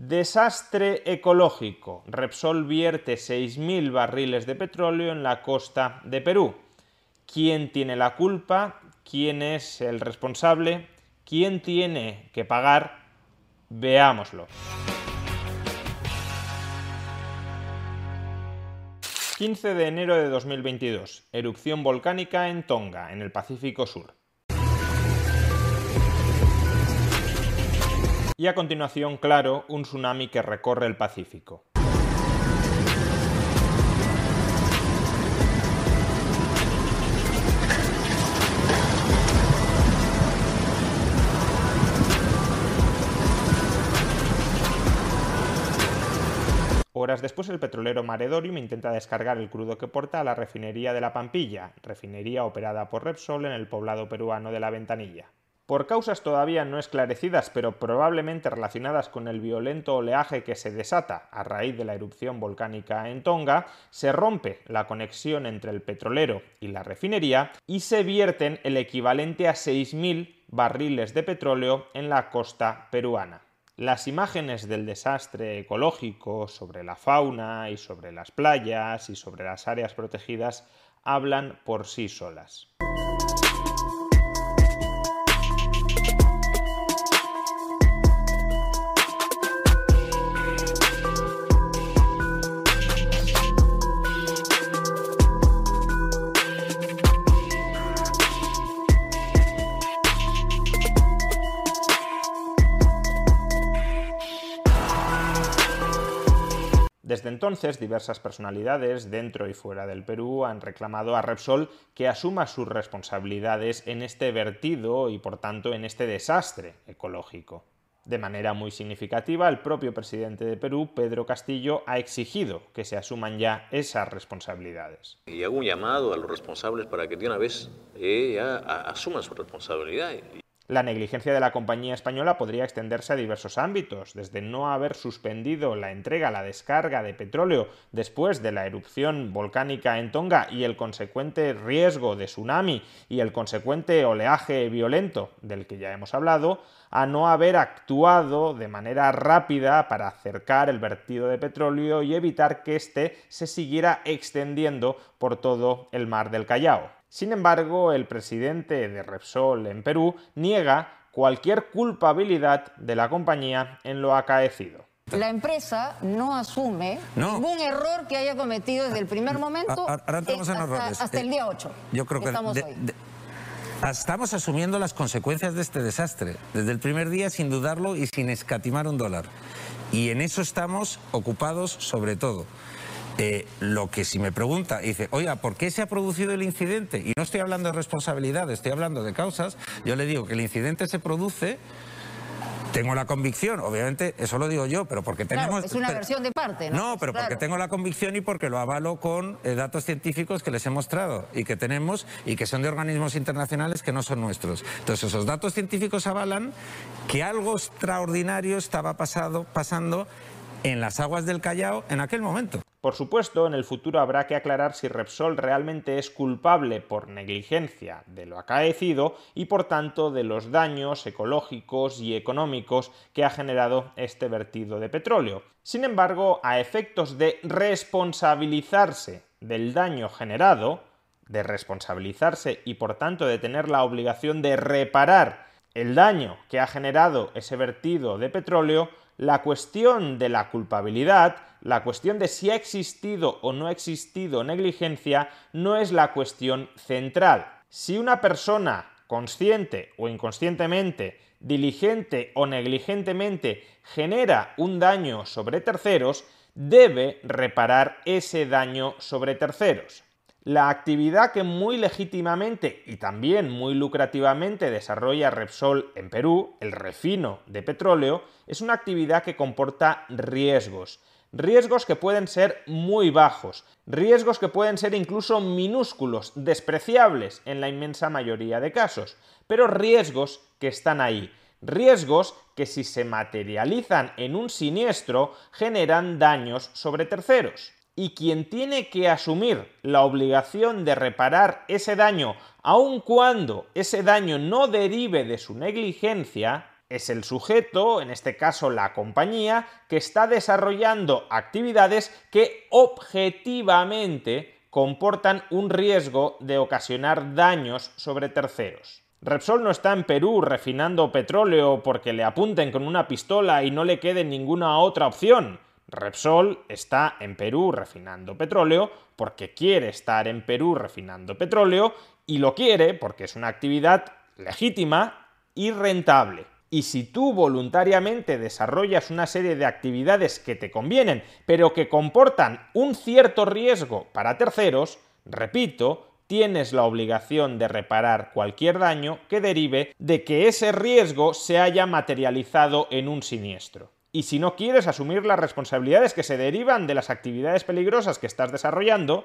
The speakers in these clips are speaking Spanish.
Desastre ecológico. Repsol vierte 6.000 barriles de petróleo en la costa de Perú. ¿Quién tiene la culpa? ¿Quién es el responsable? ¿Quién tiene que pagar? Veámoslo. 15 de enero de 2022. Erupción volcánica en Tonga, en el Pacífico Sur. Y a continuación, claro, un tsunami que recorre el Pacífico. Horas después, el petrolero Maredorium intenta descargar el crudo que porta a la refinería de La Pampilla, refinería operada por Repsol en el poblado peruano de La Ventanilla. Por causas todavía no esclarecidas, pero probablemente relacionadas con el violento oleaje que se desata a raíz de la erupción volcánica en Tonga, se rompe la conexión entre el petrolero y la refinería y se vierten el equivalente a 6.000 barriles de petróleo en la costa peruana. Las imágenes del desastre ecológico sobre la fauna y sobre las playas y sobre las áreas protegidas hablan por sí solas. Desde entonces, diversas personalidades dentro y fuera del Perú han reclamado a Repsol que asuma sus responsabilidades en este vertido y, por tanto, en este desastre ecológico. De manera muy significativa, el propio presidente de Perú, Pedro Castillo, ha exigido que se asuman ya esas responsabilidades. Y hago un llamado a los responsables para que de una vez eh, ya asuman su responsabilidad. La negligencia de la compañía española podría extenderse a diversos ámbitos, desde no haber suspendido la entrega, la descarga de petróleo después de la erupción volcánica en Tonga y el consecuente riesgo de tsunami y el consecuente oleaje violento del que ya hemos hablado, a no haber actuado de manera rápida para acercar el vertido de petróleo y evitar que éste se siguiera extendiendo por todo el mar del Callao. Sin embargo, el presidente de Repsol en Perú niega cualquier culpabilidad de la compañía en lo acaecido. La empresa no asume No. ningún error que haya cometido desde el primer momento A- a- ahora entramos eh, en hasta, errores. hasta el Eh, día 8. Yo creo que estamos de- hoy. de- Estamos asumiendo las consecuencias de este desastre, desde el primer día sin dudarlo y sin escatimar un dólar. Y en eso estamos ocupados sobre todo. Eh, lo que si me pregunta, dice, oiga, ¿por qué se ha producido el incidente? Y no estoy hablando de responsabilidad, estoy hablando de causas. Yo le digo que el incidente se produce tengo la convicción, obviamente, eso lo digo yo, pero porque tenemos... es una versión de parte, ¿no? No, pero porque tengo la convicción y porque lo avalo con eh, datos científicos que les he mostrado y que tenemos y que son de organismos internacionales que no son nuestros. Entonces, esos datos científicos avalan que algo extraordinario estaba pasado, pasando en las aguas del Callao en aquel momento. Por supuesto, en el futuro habrá que aclarar si Repsol realmente es culpable por negligencia de lo acaecido y por tanto de los daños ecológicos y económicos que ha generado este vertido de petróleo. Sin embargo, a efectos de responsabilizarse del daño generado, de responsabilizarse y por tanto de tener la obligación de reparar el daño que ha generado ese vertido de petróleo, la cuestión de la culpabilidad, la cuestión de si ha existido o no ha existido negligencia, no es la cuestión central. Si una persona consciente o inconscientemente, diligente o negligentemente genera un daño sobre terceros, debe reparar ese daño sobre terceros. La actividad que muy legítimamente y también muy lucrativamente desarrolla Repsol en Perú, el refino de petróleo, es una actividad que comporta riesgos. Riesgos que pueden ser muy bajos, riesgos que pueden ser incluso minúsculos, despreciables en la inmensa mayoría de casos, pero riesgos que están ahí. Riesgos que si se materializan en un siniestro generan daños sobre terceros y quien tiene que asumir la obligación de reparar ese daño, aun cuando ese daño no derive de su negligencia, es el sujeto, en este caso la compañía, que está desarrollando actividades que objetivamente comportan un riesgo de ocasionar daños sobre terceros. Repsol no está en Perú refinando petróleo porque le apunten con una pistola y no le quede ninguna otra opción. Repsol está en Perú refinando petróleo porque quiere estar en Perú refinando petróleo y lo quiere porque es una actividad legítima y rentable. Y si tú voluntariamente desarrollas una serie de actividades que te convienen, pero que comportan un cierto riesgo para terceros, repito, tienes la obligación de reparar cualquier daño que derive de que ese riesgo se haya materializado en un siniestro. Y si no quieres asumir las responsabilidades que se derivan de las actividades peligrosas que estás desarrollando,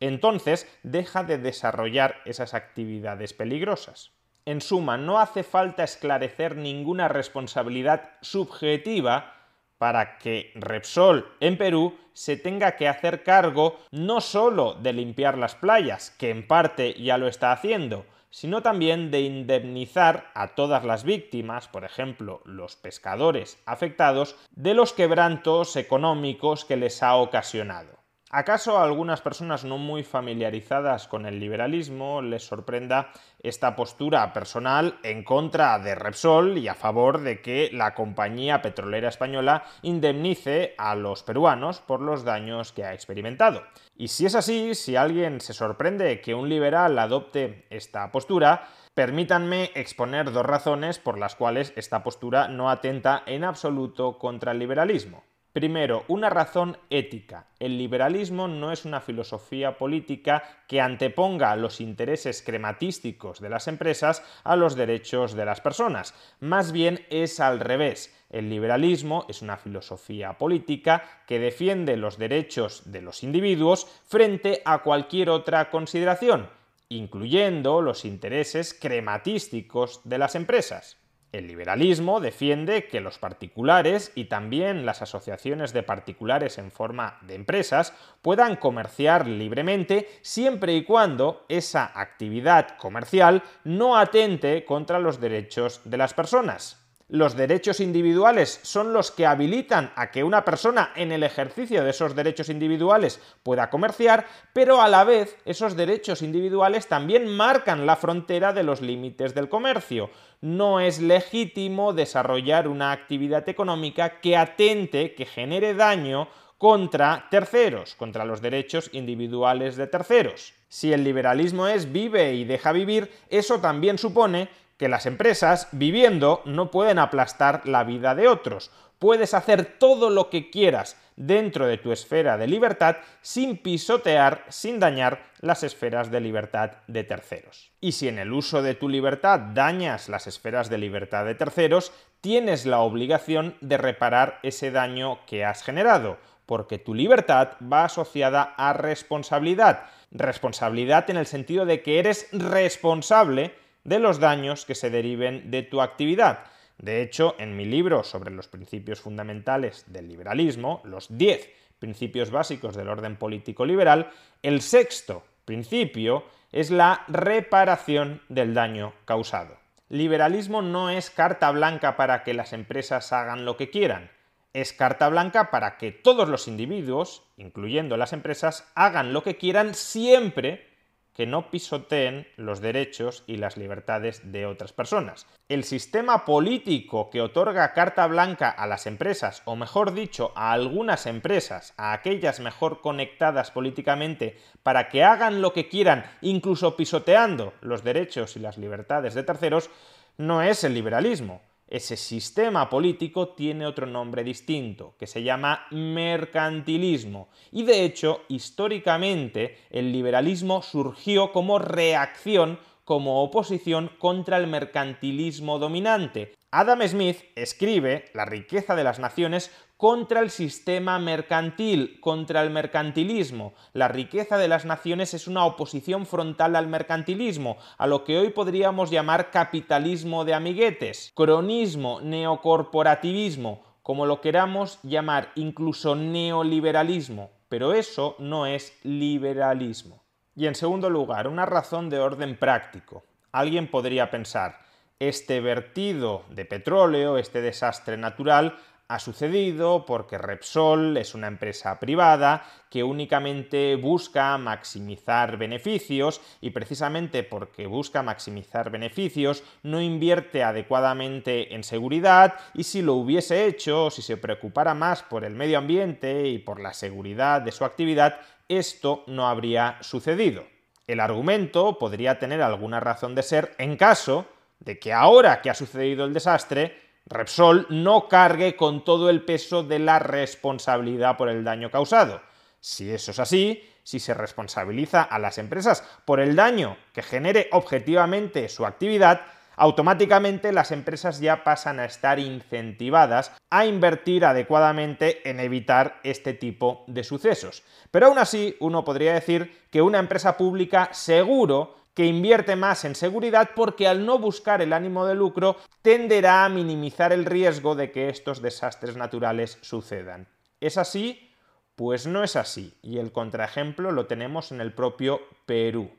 entonces deja de desarrollar esas actividades peligrosas. En suma, no hace falta esclarecer ninguna responsabilidad subjetiva para que Repsol en Perú se tenga que hacer cargo no solo de limpiar las playas, que en parte ya lo está haciendo, sino también de indemnizar a todas las víctimas, por ejemplo, los pescadores afectados, de los quebrantos económicos que les ha ocasionado. ¿Acaso a algunas personas no muy familiarizadas con el liberalismo les sorprenda esta postura personal en contra de Repsol y a favor de que la compañía petrolera española indemnice a los peruanos por los daños que ha experimentado? Y si es así, si alguien se sorprende que un liberal adopte esta postura, Permítanme exponer dos razones por las cuales esta postura no atenta en absoluto contra el liberalismo. Primero, una razón ética. El liberalismo no es una filosofía política que anteponga los intereses crematísticos de las empresas a los derechos de las personas. Más bien es al revés. El liberalismo es una filosofía política que defiende los derechos de los individuos frente a cualquier otra consideración, incluyendo los intereses crematísticos de las empresas. El liberalismo defiende que los particulares y también las asociaciones de particulares en forma de empresas puedan comerciar libremente siempre y cuando esa actividad comercial no atente contra los derechos de las personas. Los derechos individuales son los que habilitan a que una persona en el ejercicio de esos derechos individuales pueda comerciar, pero a la vez esos derechos individuales también marcan la frontera de los límites del comercio no es legítimo desarrollar una actividad económica que atente, que genere daño contra terceros, contra los derechos individuales de terceros. Si el liberalismo es vive y deja vivir, eso también supone que las empresas, viviendo, no pueden aplastar la vida de otros. Puedes hacer todo lo que quieras dentro de tu esfera de libertad sin pisotear, sin dañar las esferas de libertad de terceros. Y si en el uso de tu libertad dañas las esferas de libertad de terceros, tienes la obligación de reparar ese daño que has generado, porque tu libertad va asociada a responsabilidad. Responsabilidad en el sentido de que eres responsable de los daños que se deriven de tu actividad. De hecho, en mi libro sobre los principios fundamentales del liberalismo, los 10 principios básicos del orden político liberal, el sexto principio es la reparación del daño causado. Liberalismo no es carta blanca para que las empresas hagan lo que quieran, es carta blanca para que todos los individuos, incluyendo las empresas, hagan lo que quieran siempre que no pisoteen los derechos y las libertades de otras personas. El sistema político que otorga carta blanca a las empresas, o mejor dicho, a algunas empresas, a aquellas mejor conectadas políticamente, para que hagan lo que quieran, incluso pisoteando los derechos y las libertades de terceros, no es el liberalismo. Ese sistema político tiene otro nombre distinto, que se llama mercantilismo. Y de hecho, históricamente, el liberalismo surgió como reacción como oposición contra el mercantilismo dominante. Adam Smith escribe La riqueza de las naciones contra el sistema mercantil, contra el mercantilismo. La riqueza de las naciones es una oposición frontal al mercantilismo, a lo que hoy podríamos llamar capitalismo de amiguetes, cronismo, neocorporativismo, como lo queramos llamar, incluso neoliberalismo. Pero eso no es liberalismo. Y en segundo lugar, una razón de orden práctico. Alguien podría pensar, este vertido de petróleo, este desastre natural, ha sucedido porque Repsol es una empresa privada que únicamente busca maximizar beneficios y precisamente porque busca maximizar beneficios no invierte adecuadamente en seguridad y si lo hubiese hecho, si se preocupara más por el medio ambiente y por la seguridad de su actividad, esto no habría sucedido. El argumento podría tener alguna razón de ser en caso de que ahora que ha sucedido el desastre, Repsol no cargue con todo el peso de la responsabilidad por el daño causado. Si eso es así, si se responsabiliza a las empresas por el daño que genere objetivamente su actividad, automáticamente las empresas ya pasan a estar incentivadas a invertir adecuadamente en evitar este tipo de sucesos. Pero aún así, uno podría decir que una empresa pública seguro que invierte más en seguridad porque al no buscar el ánimo de lucro tenderá a minimizar el riesgo de que estos desastres naturales sucedan. ¿Es así? Pues no es así, y el contraejemplo lo tenemos en el propio Perú.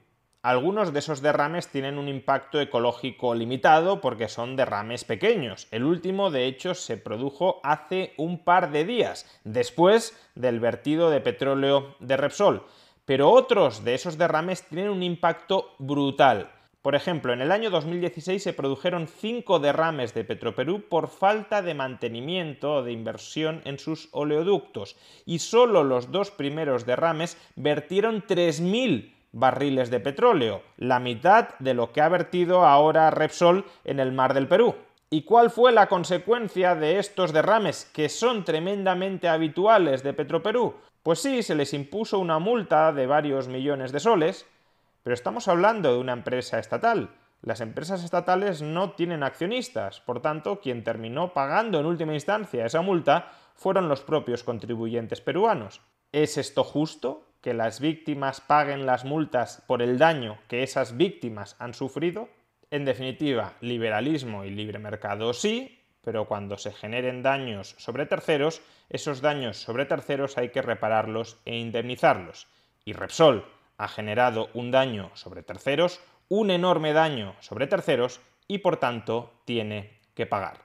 Algunos de esos derrames tienen un impacto ecológico limitado porque son derrames pequeños. El último, de hecho, se produjo hace un par de días, después del vertido de petróleo de Repsol pero otros de esos derrames tienen un impacto brutal. Por ejemplo, en el año 2016 se produjeron cinco derrames de Petroperú por falta de mantenimiento o de inversión en sus oleoductos y solo los dos primeros derrames vertieron 3.000 barriles de petróleo, la mitad de lo que ha vertido ahora Repsol en el mar del Perú. ¿Y cuál fue la consecuencia de estos derrames, que son tremendamente habituales de Petroperú? Pues sí, se les impuso una multa de varios millones de soles, pero estamos hablando de una empresa estatal. Las empresas estatales no tienen accionistas, por tanto, quien terminó pagando en última instancia esa multa fueron los propios contribuyentes peruanos. ¿Es esto justo? ¿Que las víctimas paguen las multas por el daño que esas víctimas han sufrido? En definitiva, liberalismo y libre mercado sí, pero cuando se generen daños sobre terceros, esos daños sobre terceros hay que repararlos e indemnizarlos. Y Repsol ha generado un daño sobre terceros, un enorme daño sobre terceros, y por tanto tiene que pagar.